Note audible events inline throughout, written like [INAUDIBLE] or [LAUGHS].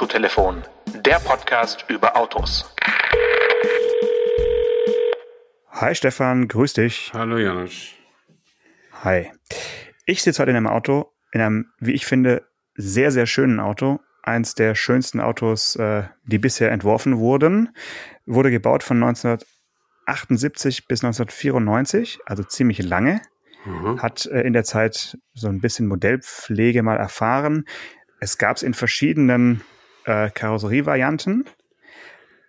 Autotelefon, der Podcast über Autos. Hi Stefan, grüß dich. Hallo Janusz. Hi. Ich sitze heute in einem Auto, in einem, wie ich finde, sehr, sehr schönen Auto. Eins der schönsten Autos, äh, die bisher entworfen wurden. Wurde gebaut von 1978 bis 1994, also ziemlich lange. Mhm. Hat äh, in der Zeit so ein bisschen Modellpflege mal erfahren. Es gab es in verschiedenen äh, Karosserievarianten.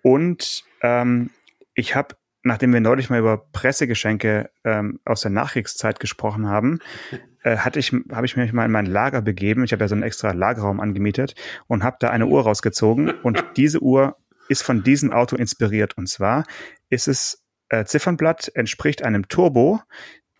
Und ähm, ich habe, nachdem wir neulich mal über Pressegeschenke ähm, aus der Nachkriegszeit gesprochen haben, [LAUGHS] äh, hatte ich, habe ich mich mal in mein Lager begeben. Ich habe ja so einen extra Lagerraum angemietet und habe da eine Uhr rausgezogen. Und [LAUGHS] diese Uhr ist von diesem Auto inspiriert. Und zwar ist es äh, Ziffernblatt entspricht einem Turbo,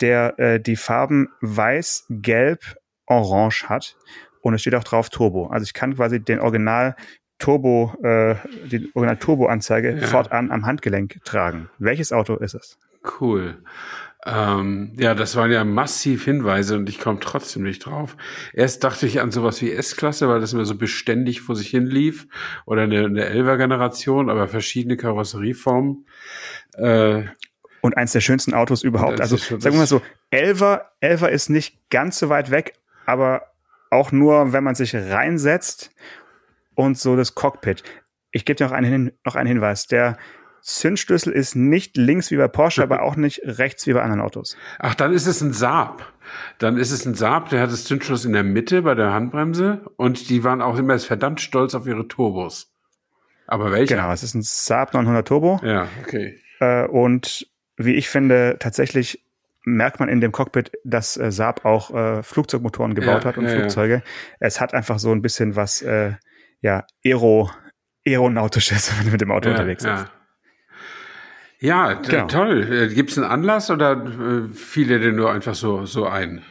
der äh, die Farben weiß, gelb, orange hat und es steht auch drauf Turbo. Also ich kann quasi den Original Turbo, äh, die Original Turbo-Anzeige ja. fortan am Handgelenk tragen. Welches Auto ist es? Cool. Ähm, ja, das waren ja massiv Hinweise und ich komme trotzdem nicht drauf. Erst dachte ich an sowas wie S-Klasse, weil das immer so beständig vor sich hin lief oder eine, eine 11er Generation, aber verschiedene Karosserieformen. Äh, und eins der schönsten Autos überhaupt. Also sagen wir mal so, Elver, Elver ist nicht ganz so weit weg, aber auch nur, wenn man sich reinsetzt und so das Cockpit. Ich gebe dir noch einen, noch einen Hinweis. Der Zündschlüssel ist nicht links wie bei Porsche, [LAUGHS] aber auch nicht rechts wie bei anderen Autos. Ach, dann ist es ein Saab. Dann ist es ein Saab, der hat das Zündschloss in der Mitte bei der Handbremse und die waren auch immer verdammt stolz auf ihre Turbos. Aber welcher? Genau, es ist ein Saab 900 Turbo. Ja, okay. Äh, und wie ich finde, tatsächlich merkt man in dem Cockpit, dass äh, Saab auch äh, Flugzeugmotoren gebaut ja, hat und ja, Flugzeuge. Ja. Es hat einfach so ein bisschen was, äh, ja, Aero, Aeronautisches, [LAUGHS] wenn du mit dem Auto unterwegs bist. Ja, genau. toll. Äh, Gibt es einen Anlass oder äh, fiel dir denn nur einfach so, so ein?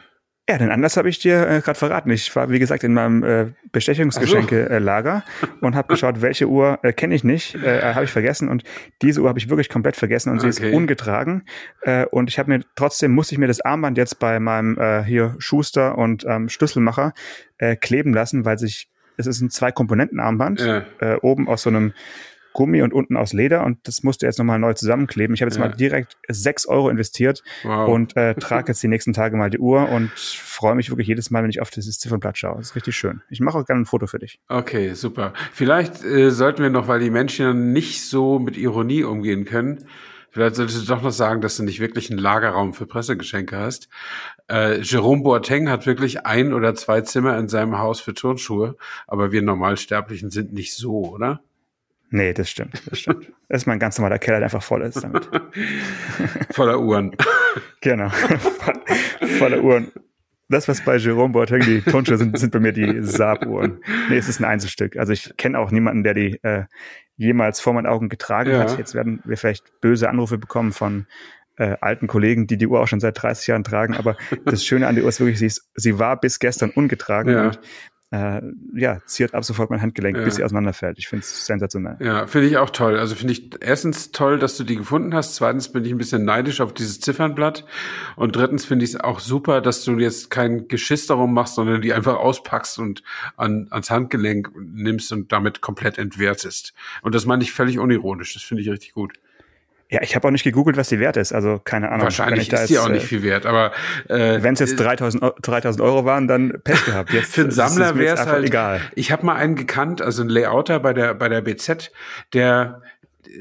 Ja, den Anlass habe ich dir äh, gerade verraten. Ich war, wie gesagt, in meinem äh, Bestechungsgeschenke-Lager so. äh, und habe geschaut, welche Uhr äh, kenne ich nicht, äh, habe ich vergessen. Und diese Uhr habe ich wirklich komplett vergessen und okay. sie ist ungetragen. Äh, und ich habe mir trotzdem, musste ich mir das Armband jetzt bei meinem äh, hier Schuster und ähm, Schlüsselmacher äh, kleben lassen, weil sich, es ist ein Zwei-Komponenten-Armband, ja. äh, oben aus so einem Gummi und unten aus Leder und das musste jetzt nochmal neu zusammenkleben. Ich habe jetzt ja. mal direkt sechs Euro investiert wow. und äh, [LAUGHS] trage jetzt die nächsten Tage mal die Uhr und freue mich wirklich jedes Mal, wenn ich auf dieses Ziffernblatt schaue. Das ist richtig schön. Ich mache auch gerne ein Foto für dich. Okay, super. Vielleicht äh, sollten wir noch, weil die Menschen nicht so mit Ironie umgehen können, Vielleicht solltest du doch noch sagen, dass du nicht wirklich einen Lagerraum für Pressegeschenke hast. Äh, Jerome Boateng hat wirklich ein oder zwei Zimmer in seinem Haus für Turnschuhe, aber wir Normalsterblichen sind nicht so, oder? Nee, das stimmt, das stimmt. [LAUGHS] Das ist mein ganz normaler Keller, der einfach voll ist damit. [LAUGHS] Voller Uhren. [LAUGHS] genau, voller Uhren. Das, was bei Jerome Boateng die Turnschuhe sind, sind bei mir die Saab-Uhren. Nee, es ist ein Einzelstück. Also ich kenne auch niemanden, der die äh, jemals vor meinen Augen getragen ja. hat. Jetzt werden wir vielleicht böse Anrufe bekommen von äh, alten Kollegen, die die Uhr auch schon seit 30 Jahren tragen. Aber das Schöne an der Uhr ist wirklich, sie, ist, sie war bis gestern ungetragen. Ja. Und äh, ja, ziert ab sofort mein Handgelenk, ja. bis sie auseinanderfällt. Ich finde es sensationell. Ja, finde ich auch toll. Also finde ich erstens toll, dass du die gefunden hast. Zweitens bin ich ein bisschen neidisch auf dieses Ziffernblatt. Und drittens finde ich es auch super, dass du jetzt kein Geschiss darum machst, sondern die einfach auspackst und an, ans Handgelenk nimmst und damit komplett entwertest. Und das meine ich völlig unironisch. Das finde ich richtig gut. Ja, ich habe auch nicht gegoogelt, was die wert ist. Also keine Ahnung. Wahrscheinlich ist die auch nicht äh, viel wert. Aber äh, wenn es jetzt 3000, 3000 Euro waren, dann Pech gehabt. [LAUGHS] Jetzt für einen Sammler wäre es halt egal. Ich habe mal einen gekannt, also ein Layouter bei der bei der BZ, der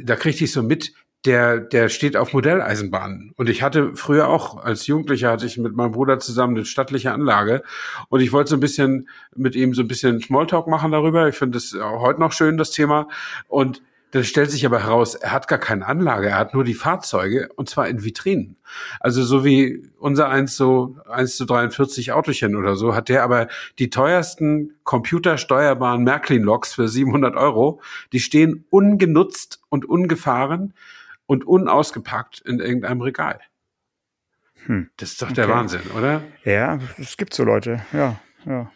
da kriegte ich so mit, der, der steht auf Modelleisenbahnen. Und ich hatte früher auch, als Jugendlicher hatte ich mit meinem Bruder zusammen eine stattliche Anlage. Und ich wollte so ein bisschen mit ihm so ein bisschen Smalltalk machen darüber. Ich finde das heute noch schön, das Thema. Und dann stellt sich aber heraus, er hat gar keine Anlage, er hat nur die Fahrzeuge und zwar in Vitrinen. Also so wie unser 1 so 1 zu 43 Autochen oder so, hat der aber die teuersten computersteuerbaren Märklin-Loks für 700 Euro. Die stehen ungenutzt und ungefahren und unausgepackt in irgendeinem Regal. Hm. Das ist doch der okay. Wahnsinn, oder? Ja, es gibt so Leute, ja, ja.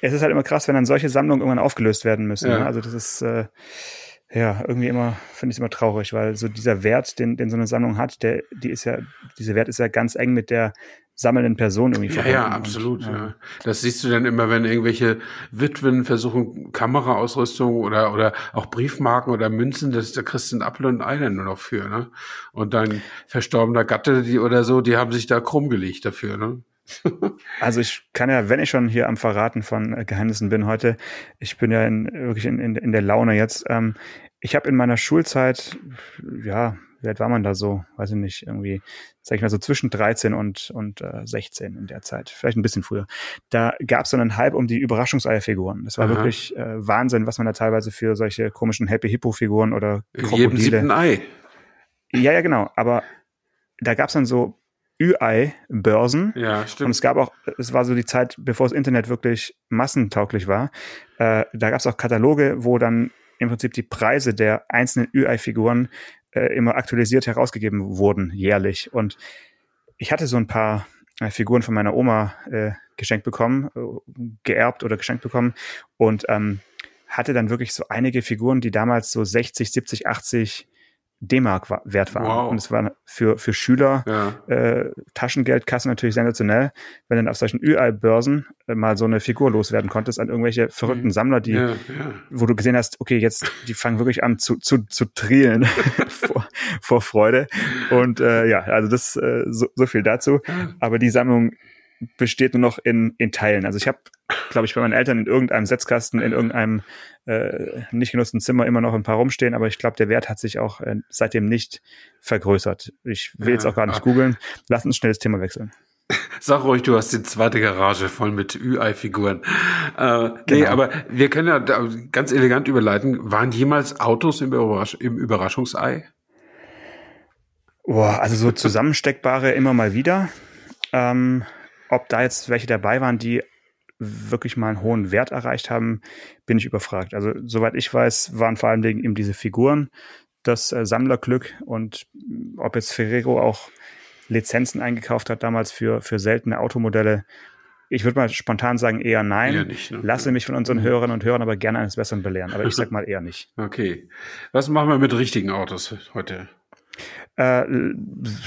Es ist halt immer krass, wenn dann solche Sammlungen irgendwann aufgelöst werden müssen. Ja. Ne? Also das ist äh, ja, irgendwie immer, finde ich es immer traurig, weil so dieser Wert, den, den so eine Sammlung hat, der, die ist ja, dieser Wert ist ja ganz eng mit der sammelnden Person irgendwie verbunden. Ja, ja, absolut, und, ja. ja. Das siehst du dann immer, wenn irgendwelche Witwen versuchen, Kameraausrüstung oder, oder auch Briefmarken oder Münzen, das, da kriegst du ein Apfel und ein Ei nur noch für, ne? Und dein verstorbener Gatte, die oder so, die haben sich da krumm gelegt dafür, ne? Also ich kann ja, wenn ich schon hier am Verraten von äh, Geheimnissen bin heute, ich bin ja in, wirklich in, in, in der Laune jetzt. Ähm, ich habe in meiner Schulzeit, ja, wie alt war man da so? Weiß ich nicht, irgendwie, sag ich mal so zwischen 13 und, und äh, 16 in der Zeit, vielleicht ein bisschen früher. Da gab es so einen Hype um die Überraschungseierfiguren. Das war Aha. wirklich äh, Wahnsinn, was man da teilweise für solche komischen Happy Hippo-Figuren oder Krokodile. Jedem siebten Ei. Ja, ja, genau. Aber da gab es dann so Ü-Ei-Börsen. Ja, stimmt. Und es gab auch, es war so die Zeit, bevor das Internet wirklich massentauglich war. Äh, da gab es auch Kataloge, wo dann im Prinzip die Preise der einzelnen Ü-Ei-Figuren äh, immer aktualisiert herausgegeben wurden, jährlich. Und ich hatte so ein paar äh, Figuren von meiner Oma äh, geschenkt bekommen, äh, geerbt oder geschenkt bekommen und ähm, hatte dann wirklich so einige Figuren, die damals so 60, 70, 80 D-Mark wert waren. Wow. Und es war für, für Schüler ja. äh, Taschengeldkassen natürlich sensationell, wenn dann auf solchen Ü-Ei-Börsen äh, mal so eine Figur loswerden konntest an irgendwelche verrückten mhm. Sammler, die, ja, ja. wo du gesehen hast, okay, jetzt, die fangen wirklich an zu, zu, zu trielen [LAUGHS] vor, vor Freude. Und äh, ja, also das äh, so, so viel dazu. Aber die Sammlung besteht nur noch in, in Teilen. Also ich habe, glaube ich, bei meinen Eltern in irgendeinem Setzkasten, in irgendeinem äh, nicht genutzten Zimmer immer noch ein paar rumstehen, aber ich glaube, der Wert hat sich auch äh, seitdem nicht vergrößert. Ich will jetzt auch gar nicht googeln. Lass uns schnell das Thema wechseln. Sag ruhig, du hast die zweite Garage voll mit Ü-Ei-Figuren. Äh, genau. Nee, aber wir können ja ganz elegant überleiten. Waren jemals Autos im, Überrasch im Überraschungsei? Boah, also so zusammensteckbare immer mal wieder. Ähm, ob da jetzt welche dabei waren, die wirklich mal einen hohen Wert erreicht haben, bin ich überfragt. Also soweit ich weiß, waren vor allem eben diese Figuren das äh, Sammlerglück und ob jetzt Ferrero auch Lizenzen eingekauft hat damals für, für seltene Automodelle. Ich würde mal spontan sagen eher nein. Eher nicht, ne? Lasse mich von unseren Hörerinnen und Hörern aber gerne eines Besseren belehren. Aber ich sag mal eher nicht. [LAUGHS] Okay. Was machen wir mit richtigen Autos heute? Äh,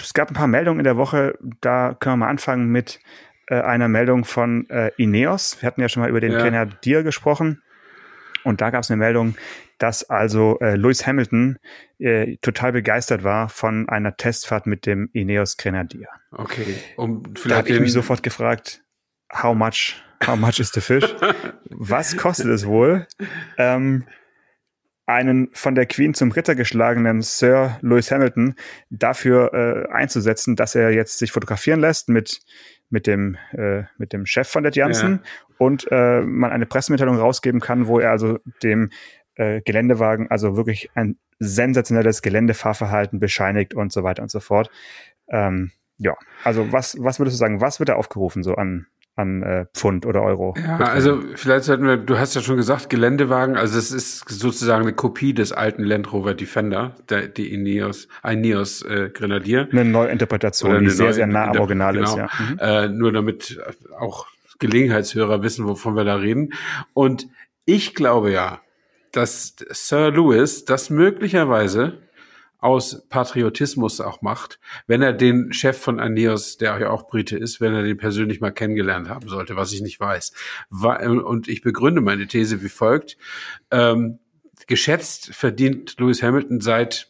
es gab ein paar Meldungen in der Woche. Da können wir mal anfangen mit äh, einer Meldung von äh, Ineos. Wir hatten ja schon mal über den ja. Grenadier gesprochen. Und da gab es eine Meldung, dass also äh, Lewis Hamilton äh, total begeistert war von einer Testfahrt mit dem Ineos Grenadier. Okay. Um da habe ich mich sofort gefragt, how much, how much is the fish? [LAUGHS] Was kostet es wohl, ähm, einen von der Queen zum Ritter geschlagenen Sir Lewis Hamilton dafür äh, einzusetzen, dass er jetzt sich fotografieren lässt mit mit dem, äh, mit dem Chef von der Janssen ja. und äh, man eine Pressemitteilung rausgeben kann, wo er also dem äh, Geländewagen also wirklich ein sensationelles Geländefahrverhalten bescheinigt und so weiter und so fort. Ähm, ja, also was, was würdest du sagen, was wird da aufgerufen so an, an äh, Pfund oder Euro. Ja, also vielleicht sollten wir, du hast ja schon gesagt, Geländewagen, also es ist sozusagen eine Kopie des alten Land Rover Defender, der, die Ineos, Ineos äh, Grenadier. Eine Neuinterpretation, eine die sehr, sehr nah am Original genau. ist. Ja. Mhm. Äh, nur damit auch Gelegenheitshörer wissen, wovon wir da reden. Und ich glaube ja, dass Sir Lewis das möglicherweise aus Patriotismus auch macht, wenn er den Chef von Aeneas, der ja auch Brite ist, wenn er den persönlich mal kennengelernt haben sollte, was ich nicht weiß. Und ich begründe meine These wie folgt. Ähm, geschätzt verdient Lewis Hamilton seit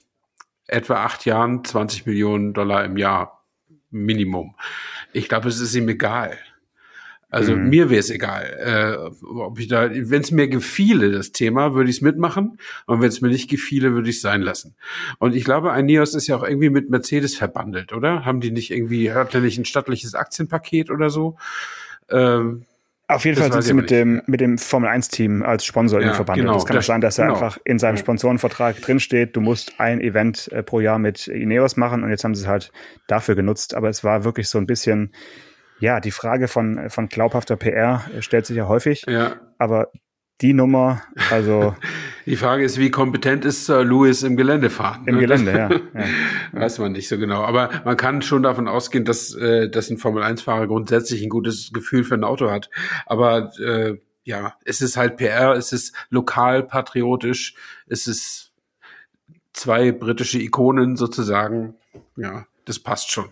etwa acht Jahren 20 Millionen Dollar im Jahr Minimum. Ich glaube, es ist ihm egal. Also mhm. mir wäre es egal, äh, ob ich da, wenn es mir gefiele, das Thema, würde ich es mitmachen. Und wenn es mir nicht gefiele, würde ich es sein lassen. Und ich glaube, Ineos ist ja auch irgendwie mit Mercedes verbandelt, oder? Haben die nicht irgendwie, hat der nicht ein stattliches Aktienpaket oder so? Ähm, auf jeden Fall sind sie mit dem, mit dem Formel 1 Team als Sponsor ja, verbandelt. Genau, das kann das, sein, dass er genau. einfach in seinem Sponsorenvertrag drinsteht, du musst ein Event äh, pro Jahr mit Ineos machen und jetzt haben sie es halt dafür genutzt. Aber es war wirklich so ein bisschen, ja, die Frage von, von glaubhafter PR stellt sich ja häufig. Ja. Aber die Nummer, also. [LAUGHS] Die Frage ist, wie kompetent ist Sir Lewis im Geländefahren? Im ne? Gelände, ja, ja. [LAUGHS] Weiß man nicht so genau. Aber man kann schon davon ausgehen, dass, äh, dass ein Formel-1-Fahrer grundsätzlich ein gutes Gefühl für ein Auto hat. Aber äh, ja, es ist halt PR, es ist lokal patriotisch, es ist zwei britische Ikonen sozusagen. Ja, das passt schon.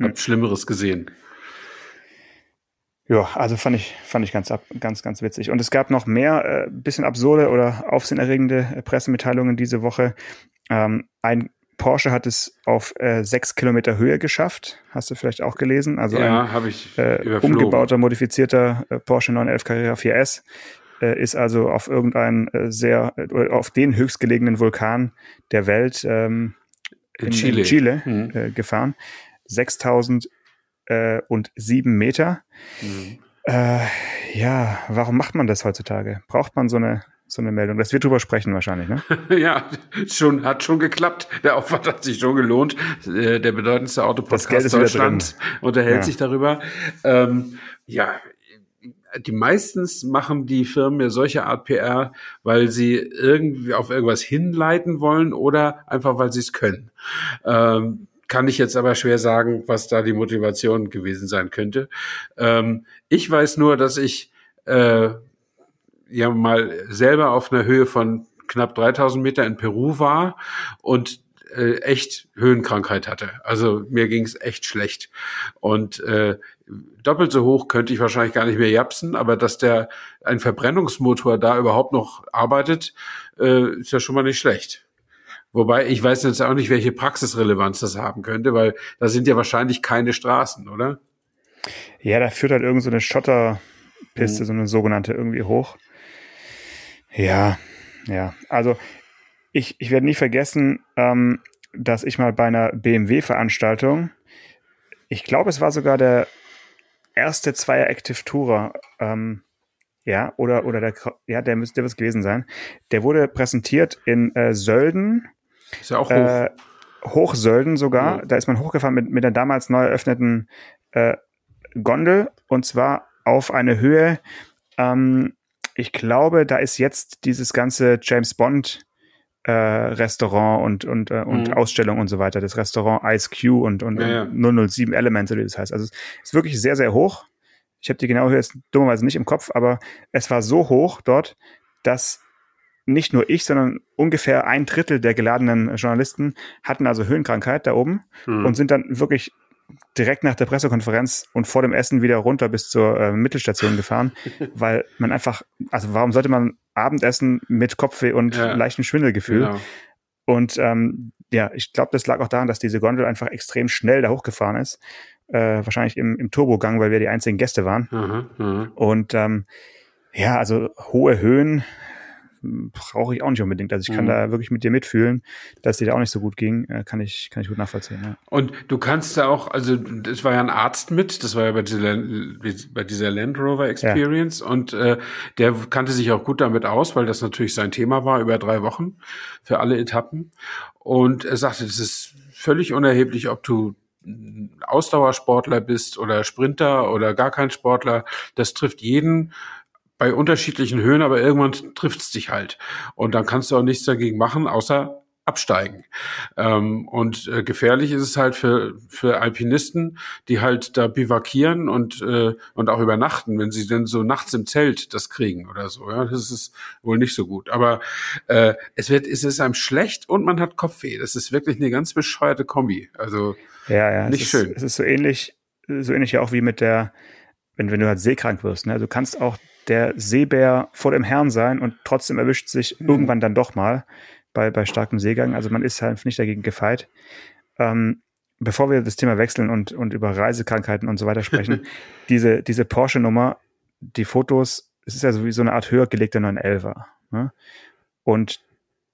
Hab hm. Schlimmeres gesehen. Ja, also fand ich, fand ich ganz, ganz, ganz witzig. Und es gab noch mehr äh, bisschen absurde oder aufsehenerregende äh, Pressemitteilungen diese Woche. Ähm, ein Porsche hat es auf äh, sechs Kilometer Höhe geschafft. Hast du vielleicht auch gelesen? Also ja, ein ich äh, umgebauter, modifizierter äh, Porsche 911 Carrera 4S äh, ist also auf irgendeinen äh, sehr, äh, auf den höchstgelegenen Vulkan der Welt ähm, in, in, Chile, in Chile mhm. äh, gefahren. 6000 äh, und sieben Meter. Mhm. Äh, ja, warum macht man das heutzutage? Braucht man so eine so eine Meldung. Das wird drüber sprechen wahrscheinlich, ne? [LAUGHS] ja, schon, hat schon geklappt. Der Aufwand hat sich schon gelohnt. Äh, der bedeutendste Autopodcast Deutschlands unterhält ja. sich darüber. Ähm, ja, die meistens machen die Firmen ja solche Art PR, weil sie irgendwie auf irgendwas hinleiten wollen oder einfach weil sie es können. Ähm, kann ich jetzt aber schwer sagen, was da die Motivation gewesen sein könnte. Ähm, ich weiß nur, dass ich äh, ja mal selber auf einer Höhe von knapp 3000 Meter in Peru war und äh, echt Höhenkrankheit hatte. Also mir ging es echt schlecht. Und äh, doppelt so hoch könnte ich wahrscheinlich gar nicht mehr japsen, aber dass der ein Verbrennungsmotor da überhaupt noch arbeitet, äh, ist ja schon mal nicht schlecht. Wobei ich weiß jetzt auch nicht, welche Praxisrelevanz das haben könnte, weil da sind ja wahrscheinlich keine Straßen, oder? Ja, da führt halt irgend so eine Schotterpiste, mhm. so eine sogenannte irgendwie hoch. Ja, ja. Also ich, ich werde nie vergessen, ähm, dass ich mal bei einer BMW-Veranstaltung, ich glaube, es war sogar der erste Zweier Active Tourer, ähm, ja, oder, oder der, ja, der müsste was gewesen sein. Der wurde präsentiert in äh, Sölden ist ja auch hoch. Äh, Hochsölden sogar. Ja. Da ist man hochgefahren mit, mit der damals neu eröffneten äh, Gondel und zwar auf eine Höhe, ähm, ich glaube, da ist jetzt dieses ganze James Bond äh, Restaurant und, und, äh, und mhm. Ausstellung und so weiter, das Restaurant Ice Q und, und, ja, ja. 007 Elements, wie das heißt. Also es ist wirklich sehr, sehr hoch. Ich habe die genaue Höhe jetzt dummerweise nicht im Kopf, aber es war so hoch dort, dass nicht nur ich, sondern ungefähr ein Drittel der geladenen Journalisten hatten also Höhenkrankheit da oben hm. und sind dann wirklich direkt nach der Pressekonferenz und vor dem Essen wieder runter bis zur äh, Mittelstation gefahren, [LAUGHS] weil man einfach, also warum sollte man Abendessen mit Kopfweh und ja. leichtem Schwindelgefühl? Genau. Und ähm, ja, ich glaube, das lag auch daran, dass diese Gondel einfach extrem schnell da hochgefahren ist. Äh, wahrscheinlich im, im Turbogang, weil wir die einzigen Gäste waren. Aha. Und ähm, ja, also hohe Höhen brauche ich auch nicht unbedingt. Also ich kann mhm. da wirklich mit dir mitfühlen, dass dir da auch nicht so gut ging, äh, kann ich, kann ich gut nachvollziehen. Ja. Und du kannst da auch, also es war ja ein Arzt mit, das war ja bei dieser, bei dieser Land Rover Experience ja. und äh, der kannte sich auch gut damit aus, weil das natürlich sein Thema war über drei Wochen für alle Etappen. Und er sagte, das ist völlig unerheblich, ob du Ausdauersportler bist oder Sprinter oder gar kein Sportler. Das trifft jeden bei unterschiedlichen Höhen, aber irgendwann trifft es dich halt. Und dann kannst du auch nichts dagegen machen, außer absteigen. Ähm, und äh, gefährlich ist es halt für, für Alpinisten, die halt da bivakieren und, äh, und auch übernachten, wenn sie denn so nachts im Zelt das kriegen oder so. Ja, das ist wohl nicht so gut. Aber äh, es wird, es ist einem schlecht und man hat Kopfweh. Das ist wirklich eine ganz bescheuerte Kombi. Also ja, ja, nicht es schön. Ist, es ist so ähnlich, so ähnlich ja auch wie mit der, wenn, wenn du halt seekrank wirst. Ne? Du kannst auch der Seebär vor dem Herrn sein und trotzdem erwischt sich mhm. irgendwann dann doch mal bei, bei starkem Seegang. Also man ist halt nicht dagegen gefeit. Ähm, bevor wir das Thema wechseln und, und über Reisekrankheiten und so weiter sprechen, [LAUGHS] diese, diese Porsche-Nummer, die Fotos, es ist ja so wie so eine Art höher gelegter 911er. Ne? Und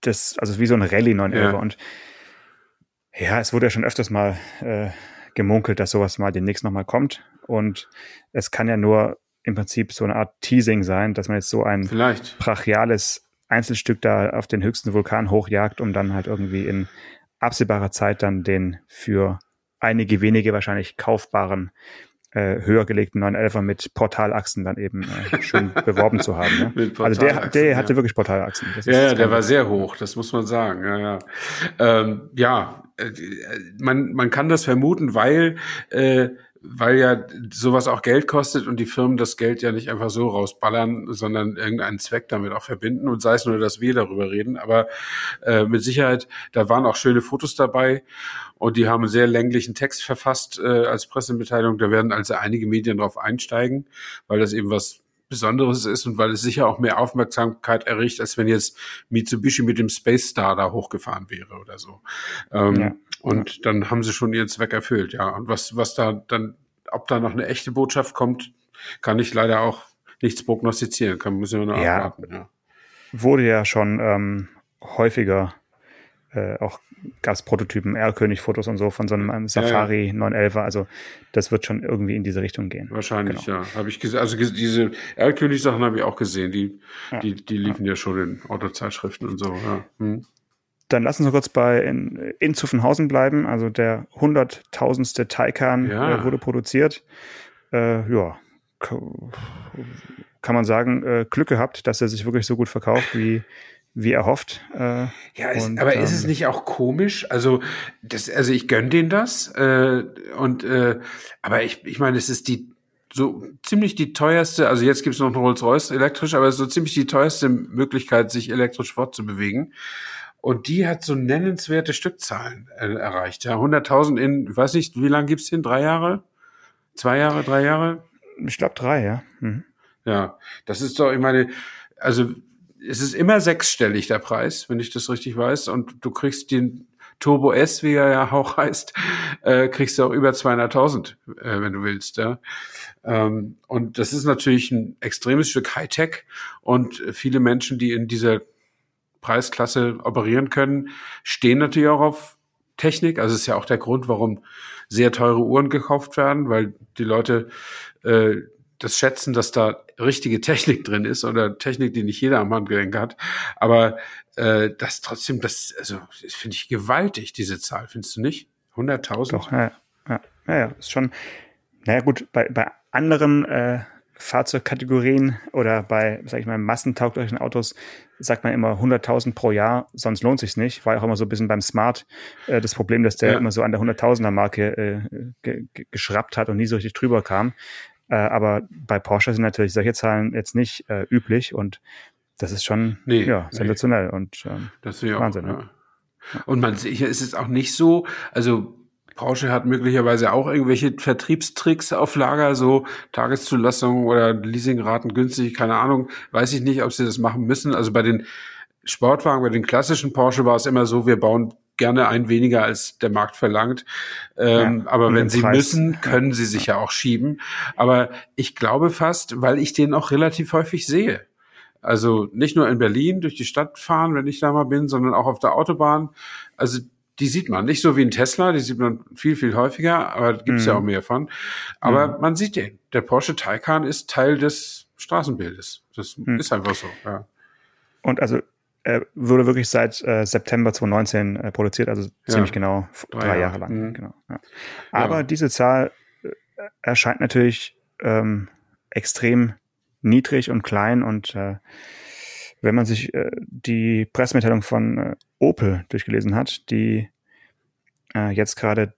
das, also wie so ein Rallye 911er. Ja. Und ja, es wurde ja schon öfters mal äh, gemunkelt, dass sowas mal demnächst nochmal kommt. Und es kann ja nur im Prinzip so eine Art Teasing sein, dass man jetzt so ein Vielleicht. brachiales Einzelstück da auf den höchsten Vulkan hochjagt, um dann halt irgendwie in absehbarer Zeit dann den für einige wenige wahrscheinlich kaufbaren äh, höher gelegten 911er mit Portalachsen dann eben äh, schön [LAUGHS] beworben zu haben. Ne? also der, der hatte ja. wirklich Portalachsen. ja, ja der war sehr hoch, das muss man sagen. Ja, ja. Ähm, ja, äh, man, man kann das vermuten, weil äh, weil ja sowas auch Geld kostet und die Firmen das Geld ja nicht einfach so rausballern, sondern irgendeinen Zweck damit auch verbinden und sei es nur, dass wir darüber reden. Aber äh, mit Sicherheit, da waren auch schöne Fotos dabei und die haben einen sehr länglichen Text verfasst äh, als Pressemitteilung. Da werden also einige Medien drauf einsteigen, weil das eben was Besonderes ist und weil es sicher auch mehr Aufmerksamkeit erregt, als wenn jetzt Mitsubishi mit dem Space Star da hochgefahren wäre oder so. Ähm, ja. Und dann haben sie schon ihren Zweck erfüllt, ja. Und was, was da dann, ob da noch eine echte Botschaft kommt, kann ich leider auch nichts prognostizieren. Kann, müssen wir nur ja. abwarten, ja. Wurde ja schon ähm, häufiger äh, auch gab es Prototypen, R-König-Fotos und so von so einem Safari ja, ja. 911er. Also das wird schon irgendwie in diese Richtung gehen. Wahrscheinlich, genau. ja. Habe ich gesehen. Also diese R-König-Sachen habe ich auch gesehen. Die, ja. die, die liefen ja. schon in Autozeitschriften und so. Ja. Hm. Dann lassen Sie kurz bei in, in Zuffenhausen bleiben. Also der hunderttausendste Taycan äh, wurde produziert. Äh, ja, kann man sagen, äh, Glück gehabt, dass er sich wirklich so gut verkauft, wie wie erhofft. Äh, ja, ist, und, aber ähm, ist es nicht auch komisch? Also, das, also ich gönne denen das. Äh, und äh, aber ich, ich meine, es ist die so ziemlich die teuerste, also jetzt gibt es noch einen Rolls-Royce elektrisch, aber es ist so ziemlich die teuerste Möglichkeit, sich elektrisch fortzubewegen. Und die hat so nennenswerte Stückzahlen äh, erreicht. Ja, 100.000 in, ich weiß nicht, wie lange gibt's den? Drei Jahre? Zwei Jahre, drei Jahre? Ich glaube drei, ja. Mhm. Ja, das ist doch, ich meine, also es ist immer sechsstellig der Preis, wenn ich das richtig weiß. Und du kriegst den Turbo S, wie er ja auch heißt, äh, kriegst du auch über 200.000, äh, wenn du willst. Ja. Ähm, und das ist natürlich ein extremes Stück Hightech. Und viele Menschen, die in dieser Preisklasse operieren können, stehen natürlich auch auf Technik. Also ist ja auch der Grund, warum sehr teure Uhren gekauft werden, weil die Leute äh, das schätzen, dass da richtige Technik drin ist oder Technik, die nicht jeder am Handgelenk hat. Aber äh, das trotzdem, das, also das finde ich gewaltig, diese Zahl, findest du nicht? 100.000? Doch, ja, ja, ja, ist schon, naja gut, bei, bei anderen äh, Fahrzeugkategorien oder bei, sag ich mal, massentauglichen Autos sagt man immer 100.000 pro Jahr, sonst lohnt sich's nicht. War auch immer so ein bisschen beim Smart äh, das Problem, dass der ja. immer so an der 100.000er Marke äh, geschraubt hat und nie so richtig drüber kam. Äh, aber bei Porsche sind natürlich solche Zahlen jetzt nicht äh, üblich und das ist schon nee, ja, sensationell nee. und ähm, das Wahnsinn. Auch, ja. Ja. Und man hier ist es auch nicht so, also Porsche hat möglicherweise auch irgendwelche Vertriebstricks auf Lager, so Tageszulassungen oder Leasingraten günstig, keine Ahnung. Weiß ich nicht, ob sie das machen müssen. Also bei den Sportwagen, bei den klassischen Porsche war es immer so, wir bauen gerne ein weniger als der Markt verlangt. Ähm, ja, aber wenn sie Preis. müssen, können sie sich ja auch schieben. Aber ich glaube fast, weil ich den auch relativ häufig sehe. Also nicht nur in Berlin durch die Stadt fahren, wenn ich da mal bin, sondern auch auf der Autobahn. Also die sieht man nicht so wie ein Tesla, die sieht man viel, viel häufiger, aber gibt's mhm. ja auch mehr von. Aber mhm. man sieht den. Der Porsche Taycan ist Teil des Straßenbildes. Das mhm. ist einfach so. Ja. Und also äh, wurde wirklich seit äh, September 2019 äh, produziert, also ziemlich ja, genau drei, drei Jahre, Jahre lang. Mhm. Genau, ja. Aber diese Zahl äh, erscheint natürlich ähm, extrem niedrig und klein und äh, wenn man sich äh, die Pressemitteilung von äh, Opel durchgelesen hat, die äh, jetzt gerade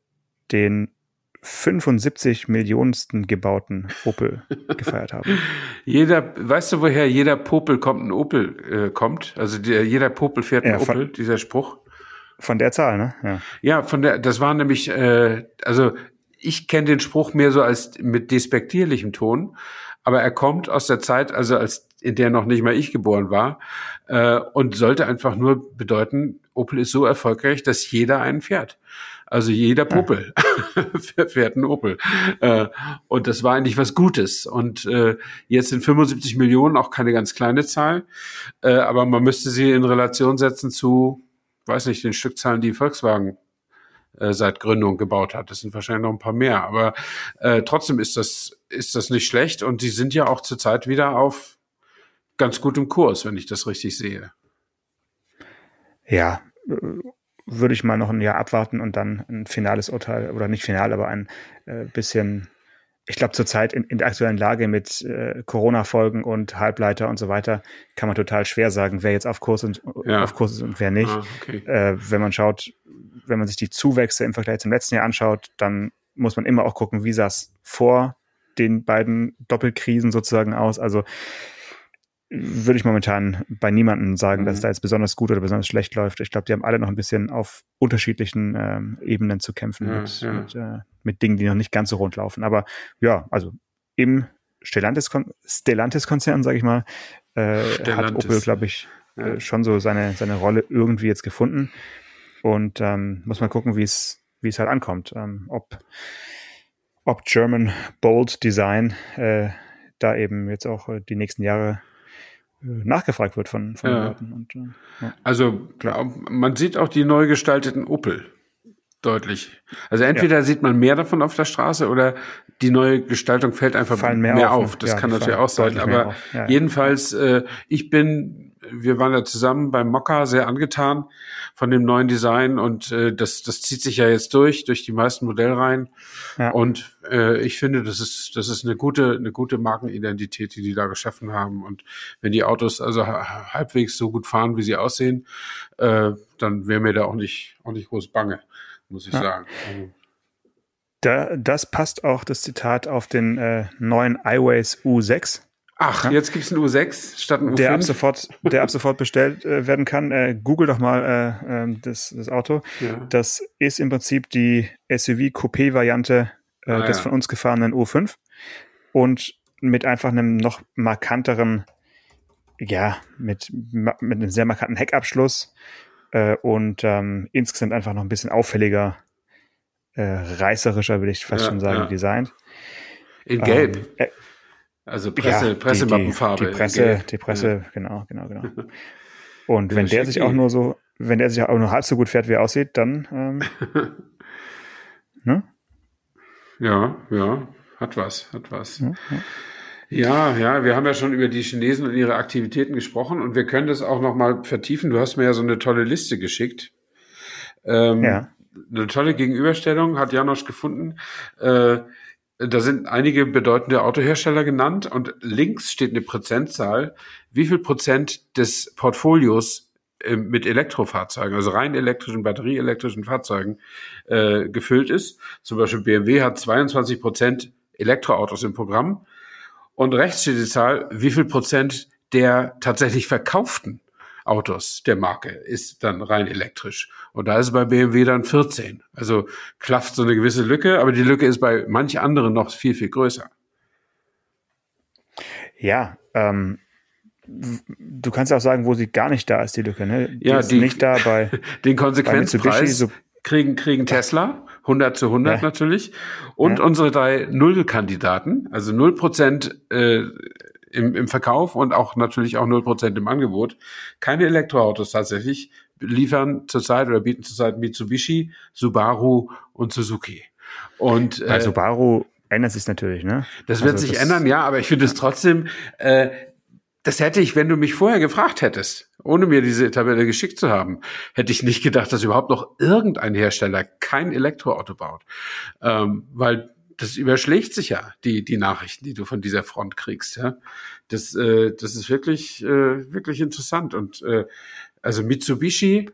den 75 Millionensten gebauten Opel [LAUGHS] gefeiert haben. Jeder, weißt du, woher jeder Popel kommt, ein Opel äh, kommt? Also der, jeder Popel fährt ein ja, Opel, von, dieser Spruch. Von der Zahl, ne? Ja, ja von der, das war nämlich, äh, also ich kenne den Spruch mehr so als mit despektierlichem Ton, aber er kommt aus der Zeit, also als in der noch nicht mal ich geboren war, äh, und sollte einfach nur bedeuten, Opel ist so erfolgreich, dass jeder einen fährt. Also jeder Popel [LAUGHS] ja. fährt einen Opel. Äh, und das war eigentlich was Gutes. Und äh, jetzt sind 75 Millionen auch keine ganz kleine Zahl, äh, aber man müsste sie in Relation setzen zu, weiß nicht, den Stückzahlen, die Volkswagen äh, seit Gründung gebaut hat. Das sind wahrscheinlich noch ein paar mehr. Aber äh, trotzdem ist das, ist das nicht schlecht. Und die sind ja auch zurzeit wieder auf ganz gutem Kurs, wenn ich das richtig sehe. Ja, würde ich mal noch ein Jahr abwarten und dann ein finales Urteil oder nicht final, aber ein äh, bisschen ich glaube, zurzeit in, in der aktuellen Lage mit äh, Corona-Folgen und Halbleiter und so weiter kann man total schwer sagen, wer jetzt auf Kurs, und, ja. auf Kurs ist und wer nicht. Ah, okay. äh, wenn man schaut, wenn man sich die Zuwächse im Vergleich zum letzten Jahr anschaut, dann muss man immer auch gucken, wie sah es vor den beiden Doppelkrisen sozusagen aus. Also würde ich momentan bei niemandem sagen, mhm. dass es da jetzt besonders gut oder besonders schlecht läuft. Ich glaube, die haben alle noch ein bisschen auf unterschiedlichen ähm, Ebenen zu kämpfen ja, mit, ja. Mit, äh, mit, Dingen, die noch nicht ganz so rund laufen. Aber ja, also im Stellantis-Konzern, Stellantis sage ich mal, äh, hat Opel, glaube ich, ja. äh, schon so seine, seine Rolle irgendwie jetzt gefunden. Und ähm, muss man gucken, wie es wie es halt ankommt. Ähm, ob, ob German Bold Design äh, da eben jetzt auch äh, die nächsten Jahre nachgefragt wird von, von ja. Leuten. Und, äh, ja. Also klar, man sieht auch die neu gestalteten Opel deutlich. Also entweder ja. sieht man mehr davon auf der Straße oder die neue Gestaltung fällt einfach Fallen mehr, mehr auf. auf. Das kann natürlich auch sein. Aber jedenfalls, äh, ich bin wir waren ja zusammen beim Mokka sehr angetan von dem neuen Design und äh, das, das zieht sich ja jetzt durch, durch die meisten Modellreihen. Ja. Und äh, ich finde, das ist, das ist eine gute, eine gute Markenidentität, die die da geschaffen haben. Und wenn die Autos also halbwegs so gut fahren, wie sie aussehen, äh, dann wäre mir da auch nicht, auch nicht groß bange, muss ich ja. sagen. Also, da, das passt auch das Zitat auf den äh, neuen iWays U6 Ach, ja? jetzt gibt's einen U6 statt einen U5. Der ab sofort, der ab sofort bestellt äh, werden kann. Äh, Google doch mal äh, äh, das, das Auto. Ja. Das ist im Prinzip die SUV-Coupé-Variante äh, ah, des ja. von uns gefahrenen U5 und mit einfach einem noch markanteren, ja, mit, mit einem sehr markanten Heckabschluss äh, und ähm, insgesamt einfach noch ein bisschen auffälliger, äh, reißerischer, würde ich fast schon sagen, designt. In Gelb. Ähm, äh, also Presse, ja, Pressemappenfarbe. Die, die, Presse, die Presse, ja. genau, genau, genau. [LAUGHS] Und wenn der sich auch nur so, wenn der sich auch nur halb so gut fährt, wie er aussieht, dann ähm, [LAUGHS] ne? Ja, ja, hat was, hat was. Ja, ja. Ja, ja, wir haben ja schon über die Chinesen und ihre Aktivitäten gesprochen und wir können das auch noch mal vertiefen. Du hast mir ja so eine tolle Liste geschickt. Ähm, ja. Eine tolle Gegenüberstellung hat Janosch gefunden. Äh, da sind einige bedeutende Autohersteller genannt und links steht eine Prozentzahl, wie viel Prozent des Portfolios äh, mit Elektrofahrzeugen, also rein elektrischen, batterieelektrischen Fahrzeugen äh, gefüllt ist. Zum Beispiel BMW hat 22 Prozent Elektroautos im Programm. Und rechts steht die Zahl, wie viel Prozent der tatsächlich verkauften Autos der Marke ist dann rein elektrisch. Und da ist es bei BMW dann 14. Also klafft so eine gewisse Lücke, aber die Lücke ist bei manch anderen noch viel, viel größer. Ja, ähm, du kannst auch sagen, wo sie gar nicht da ist, die Lücke. Ne? Die ja, die, nicht da bei [LAUGHS] den Konsequenzpreis so kriegen, kriegen Tesla 100 zu 100 ja. natürlich und ja. unsere drei Null-Kandidaten, also 0 Prozent äh, im, im Verkauf und auch natürlich auch 0% im Angebot. Keine Elektroautos tatsächlich liefern zurzeit oder bieten zurzeit Mitsubishi, Subaru und Suzuki. Und bei äh, Subaru ändert sich natürlich, ne? Das wird also sich das ändern, ja, aber ich finde es trotzdem, äh, das hätte ich, wenn du mich vorher gefragt hättest, ohne mir diese Tabelle geschickt zu haben, hätte ich nicht gedacht, dass überhaupt noch irgendein Hersteller kein Elektroauto baut. Ähm, weil das überschlägt sich ja, die, die Nachrichten, die du von dieser Front kriegst. Ja? Das, äh, das ist wirklich, äh, wirklich interessant. Und äh, also Mitsubishi,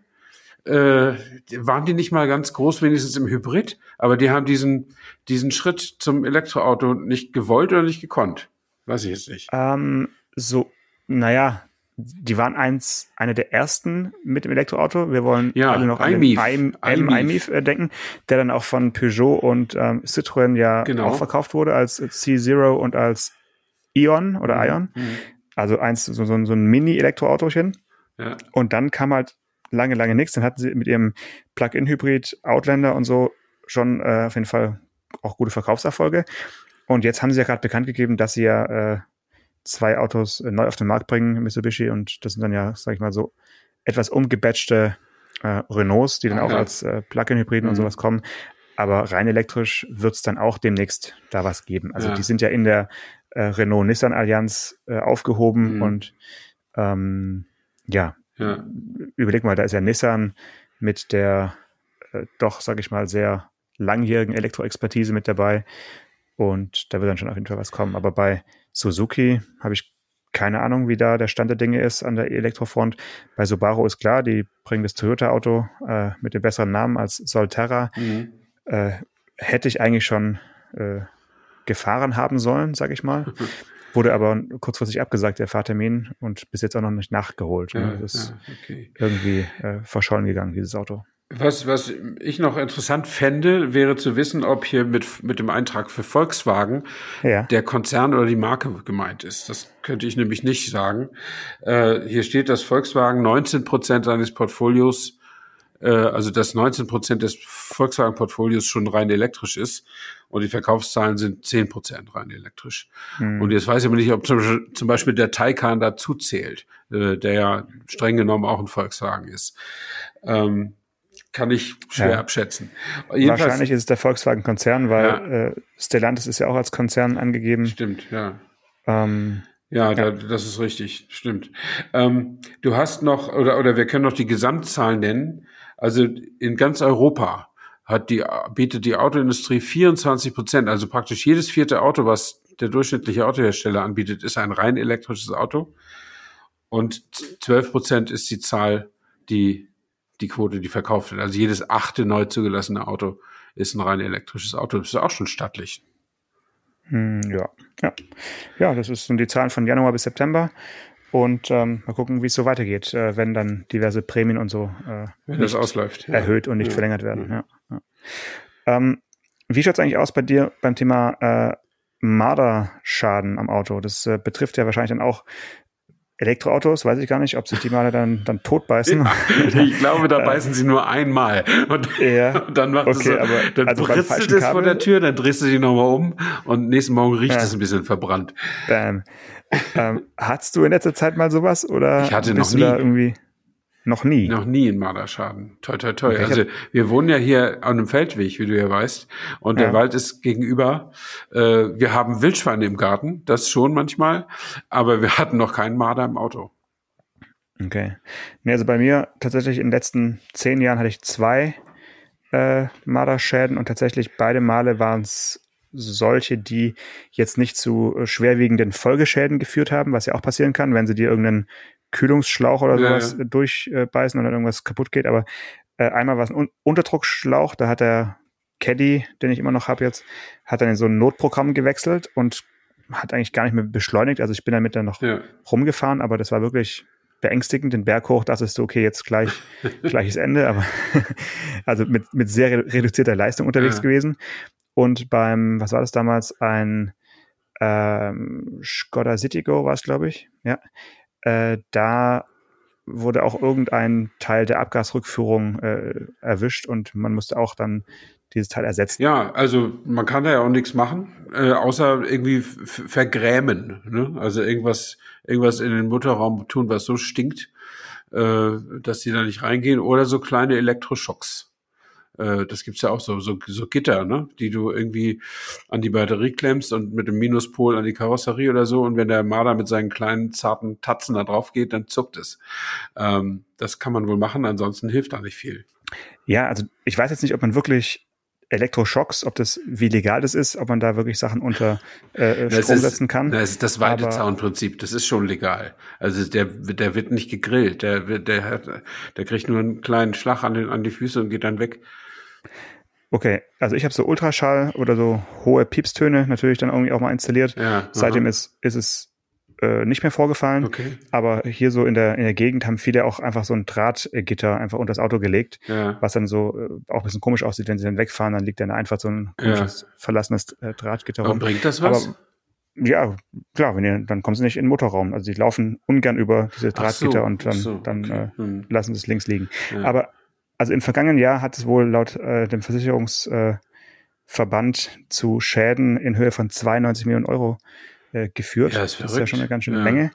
äh, waren die nicht mal ganz groß, wenigstens im Hybrid, aber die haben diesen, diesen Schritt zum Elektroauto nicht gewollt oder nicht gekonnt. Weiß ich jetzt nicht. Ähm, so, naja, die waren eins, eine der ersten mit dem Elektroauto. Wir wollen ja, alle noch an iMIF. den iMIF äh, denken, der dann auch von Peugeot und ähm, Citroën ja genau. auch verkauft wurde als C0 und als Ion oder mhm. Ion. Mhm. Also eins, so, so, so ein Mini-Elektroautochen. Ja. Und dann kam halt lange, lange nichts. Dann hatten sie mit ihrem Plug-in-Hybrid Outlander und so schon äh, auf jeden Fall auch gute Verkaufserfolge. Und jetzt haben sie ja gerade bekannt gegeben, dass sie ja äh, zwei Autos neu auf den Markt bringen, Mitsubishi, und das sind dann ja, sag ich mal, so etwas umgebatchte äh, Renaults, die dann auch als äh, Plug-in-Hybriden mhm. und sowas kommen. Aber rein elektrisch wird es dann auch demnächst da was geben. Also ja. die sind ja in der äh, Renault-Nissan-Allianz äh, aufgehoben mhm. und ähm, ja. ja, überleg mal, da ist ja Nissan mit der äh, doch, sag ich mal, sehr langjährigen Elektroexpertise mit dabei. Und da wird dann schon auf jeden Fall was kommen. Aber bei Suzuki habe ich keine Ahnung, wie da der Stand der Dinge ist an der Elektrofront. Bei Subaru ist klar, die bringen das Toyota-Auto äh, mit dem besseren Namen als Solterra. Mhm. Äh, hätte ich eigentlich schon äh, gefahren haben sollen, sage ich mal. [LAUGHS] Wurde aber kurzfristig abgesagt, der Fahrtermin, und bis jetzt auch noch nicht nachgeholt. Ne? Ja, das ist ja, okay. irgendwie äh, verschollen gegangen, dieses Auto. Was, was ich noch interessant fände, wäre zu wissen, ob hier mit, mit dem Eintrag für Volkswagen ja. der Konzern oder die Marke gemeint ist. Das könnte ich nämlich nicht sagen. Äh, hier steht, dass Volkswagen 19 Prozent seines Portfolios, äh, also dass 19 Prozent des Volkswagen-Portfolios schon rein elektrisch ist und die Verkaufszahlen sind 10 Prozent rein elektrisch. Hm. Und jetzt weiß ich aber nicht, ob zum, zum Beispiel der Taycan dazu zählt, äh, der ja streng genommen auch ein Volkswagen ist. Ähm, kann ich schwer ja. abschätzen. Jedenfalls, Wahrscheinlich ist es der Volkswagen-Konzern, weil ja. äh, Stellantis ist ja auch als Konzern angegeben. Stimmt, ja. Ähm, ja, ja. Da, das ist richtig, stimmt. Ähm, du hast noch, oder, oder wir können noch die Gesamtzahlen nennen. Also in ganz Europa hat die, bietet die Autoindustrie 24 Prozent, also praktisch jedes vierte Auto, was der durchschnittliche Autohersteller anbietet, ist ein rein elektrisches Auto. Und 12 Prozent ist die Zahl, die die Quote, die verkauft wird. Also jedes achte neu zugelassene Auto ist ein rein elektrisches Auto. Das ist auch schon stattlich. Hm, ja, ja. Ja, das sind die Zahlen von Januar bis September. Und ähm, mal gucken, wie es so weitergeht, äh, wenn dann diverse Prämien und so äh, wenn das ausläuft, ja. erhöht und nicht ja. verlängert werden. Ja. ja. Ähm, wie schaut es eigentlich aus bei dir beim Thema äh, Marderschaden am Auto? Das äh, betrifft ja wahrscheinlich dann auch Elektroautos, weiß ich gar nicht, ob sich die mal dann, dann tot beißen. Ja, [LAUGHS] ich glaube, da beißen sie nur einmal. Und, ja, und [LAUGHS] dann macht okay, es so, aber, dann also britzelt es vor der Tür, dann drehst du dich nochmal um und nächsten Morgen riecht ja. es ein bisschen verbrannt. Bam. ähm, hattest du in letzter Zeit mal sowas oder ich hatte noch nie. irgendwie noch nie. Noch nie in Marderschaden. Toi, toi, toi. Also wir wohnen ja hier an einem Feldweg, wie du ja weißt. Und ja. der Wald ist gegenüber. Äh, wir haben Wildschweine im Garten, das schon manchmal. Aber wir hatten noch keinen Marder im Auto. Okay. Nee, also bei mir tatsächlich in den letzten zehn Jahren hatte ich zwei äh, Marderschäden und tatsächlich beide Male waren es solche, die jetzt nicht zu schwerwiegenden Folgeschäden geführt haben, was ja auch passieren kann, wenn sie dir irgendeinen Kühlungsschlauch oder sowas ja. durchbeißen und dann irgendwas kaputt geht. Aber äh, einmal war es ein Unterdruckschlauch, da hat der Caddy, den ich immer noch habe jetzt, hat dann in so ein Notprogramm gewechselt und hat eigentlich gar nicht mehr beschleunigt. Also ich bin damit dann noch ja. rumgefahren, aber das war wirklich beängstigend, den Berg hoch, das ist okay, jetzt gleich [LAUGHS] gleiches Ende, aber [LAUGHS] also mit, mit sehr reduzierter Leistung unterwegs ja. gewesen. Und beim, was war das damals, ein ähm, Skoda Citigo war es, glaube ich, ja, äh, da wurde auch irgendein Teil der Abgasrückführung äh, erwischt und man musste auch dann dieses Teil ersetzen. Ja, also man kann da ja auch nichts machen, äh, außer irgendwie vergrämen. Ne? Also irgendwas, irgendwas in den Mutterraum tun, was so stinkt, äh, dass die da nicht reingehen. Oder so kleine Elektroschocks. Äh, das gibt's ja auch so, so, so Gitter, ne? die du irgendwie an die Batterie klemmst und mit dem Minuspol an die Karosserie oder so. Und wenn der Marder mit seinen kleinen, zarten Tatzen da drauf geht, dann zuckt es. Ähm, das kann man wohl machen, ansonsten hilft da nicht viel. Ja, also ich weiß jetzt nicht, ob man wirklich Elektroschocks, ob das, wie legal das ist, ob man da wirklich Sachen unter äh, Strom ist, setzen kann. Das ist das Weidezaunprinzip, das ist schon legal. Also der, der wird nicht gegrillt, der, der, hat, der kriegt nur einen kleinen Schlag an, den, an die Füße und geht dann weg. Okay, also ich habe so Ultraschall oder so hohe Piepstöne natürlich dann irgendwie auch mal installiert. Ja, Seitdem ist, ist es äh, nicht mehr vorgefallen. Okay. Aber hier so in der, in der Gegend haben viele auch einfach so ein Drahtgitter einfach unter das Auto gelegt, ja. was dann so äh, auch ein bisschen komisch aussieht, wenn sie dann wegfahren, dann liegt dann einfach so ein komisches, ja. verlassenes äh, Drahtgitter rum. Und bringt das was? Aber, ja, klar, wenn ihr, dann kommen sie nicht in den Motorraum. Also die laufen ungern über diese Drahtgitter so, und dann, so, dann okay. äh, hm. lassen sie es links liegen. Ja. Aber also im vergangenen Jahr hat es wohl laut äh, dem Versicherungsverband äh, zu Schäden in Höhe von 92 Millionen Euro äh, geführt. Ja, ist das ist ja schon eine ganz schöne ja. Menge.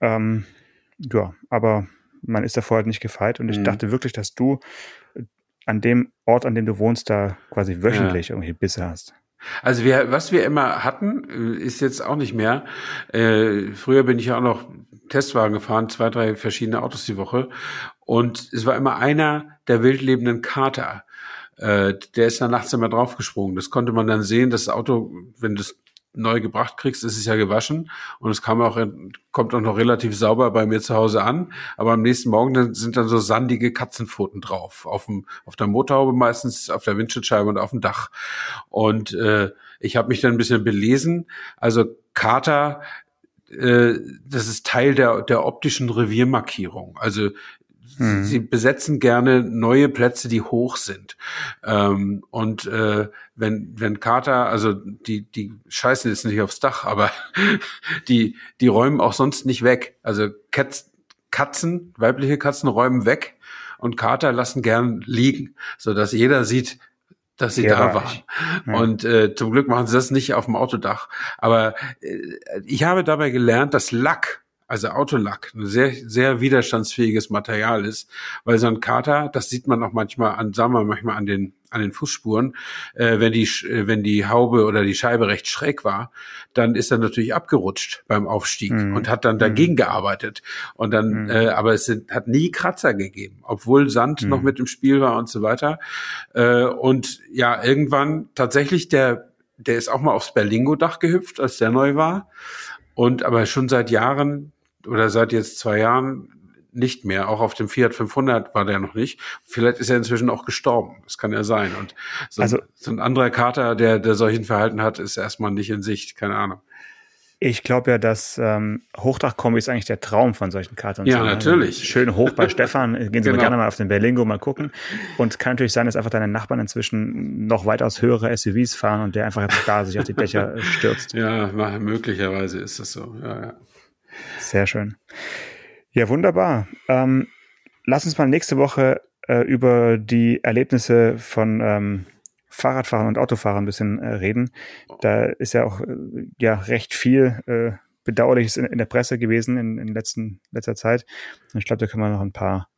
Ähm, ja, aber man ist davor halt nicht gefeit und ich mhm. dachte wirklich, dass du an dem Ort, an dem du wohnst, da quasi wöchentlich ja. irgendwie Bisse hast. Also wir, was wir immer hatten, äh, ist jetzt auch nicht mehr. Äh, früher bin ich ja auch noch Testwagen gefahren, zwei, drei verschiedene Autos die Woche. Und es war immer einer der wildlebenden Kater. äh, der ist dann nachts immer draufgesprungen. Das konnte man dann sehen, das Auto, wenn das neu gebracht kriegst, ist es ja gewaschen und es kam auch, kommt auch noch relativ sauber bei mir zu Hause an. Aber am nächsten Morgen dann sind dann so sandige Katzenpfoten drauf, auf dem, auf der Motorhaube meistens, auf der Windschutzscheibe und auf dem Dach. Und äh, ich habe mich dann ein bisschen belesen. Also Kater äh, das ist Teil der, der optischen Reviermarkierung. Also mhm. sie besetzen gerne neue Plätze, die hoch sind. Ähm, und äh, wenn, wenn Kater, also die, die scheißen jetzt nicht aufs Dach, aber [LAUGHS] die, die räumen auch sonst nicht weg. Also Katz, Katzen, weibliche Katzen räumen weg und Kater lassen gern liegen, so dass jeder sieht, dass sie ja, da waren. Ja. Und äh, zum Glück machen sie das nicht auf dem Autodach. Aber äh, ich habe dabei gelernt, dass Lack also Autolack, ein sehr, sehr widerstandsfähiges Material ist, weil so ein Kater, das sieht man auch manchmal an, sagen wir manchmal an den, an den Fußspuren, äh, wenn die, äh, wenn die Haube oder die Scheibe recht schräg war, dann ist er natürlich abgerutscht beim Aufstieg mhm. und hat dann dagegen mhm. gearbeitet. Und dann, mhm. äh, aber es sind, hat nie Kratzer gegeben, obwohl Sand noch mhm. mit im Spiel war und so weiter. Äh, und ja, irgendwann tatsächlich der, der ist auch mal aufs Berlingo-Dach gehüpft, als der neu war. Und aber schon seit Jahren oder seit jetzt zwei Jahren nicht mehr. Auch auf dem Fiat 500 war der noch nicht. Vielleicht ist er inzwischen auch gestorben. Das kann ja sein. Und so, also, so ein anderer Kater, der, der solchen Verhalten hat, ist erstmal nicht in Sicht. Keine Ahnung. Ich glaube ja, dass ähm, Hochdachkombi ist eigentlich der Traum von solchen Karten. Ja, so, ne? natürlich. Schön hoch bei Stefan. [LAUGHS] Gehen Sie genau. mal gerne mal auf den Berlingo mal gucken. Und kann natürlich sein, dass einfach deine Nachbarn inzwischen noch weitaus höhere SUVs fahren und der einfach jetzt da sich auf die Dächer [LAUGHS] stürzt. Ja, möglicherweise ist das so. Ja, ja. Sehr schön. Ja, wunderbar. Ähm, lass uns mal nächste Woche äh, über die Erlebnisse von ähm, Fahrradfahrern und Autofahrern ein bisschen äh, reden. Da ist ja auch äh, ja recht viel äh, Bedauerliches in, in, der Presse gewesen in, in letzten, letzter Zeit. Und ich glaube, da können wir noch ein paar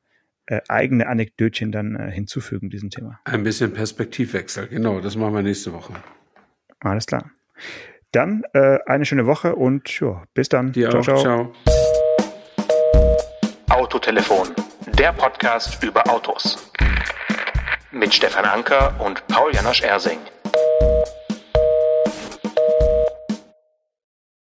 äh, eigene Anekdötchen dann äh, hinzufügen, diesem Thema. Ein bisschen Perspektivwechsel, genau, das machen wir nächste Woche. Alles klar. Dann äh, eine schöne Woche und ja, bis dann. Dir ciao, auch. ciao. ciao. Autotelefon, der Podcast über Autos. Mit Stefan Anker und Paul Janosch Ersing.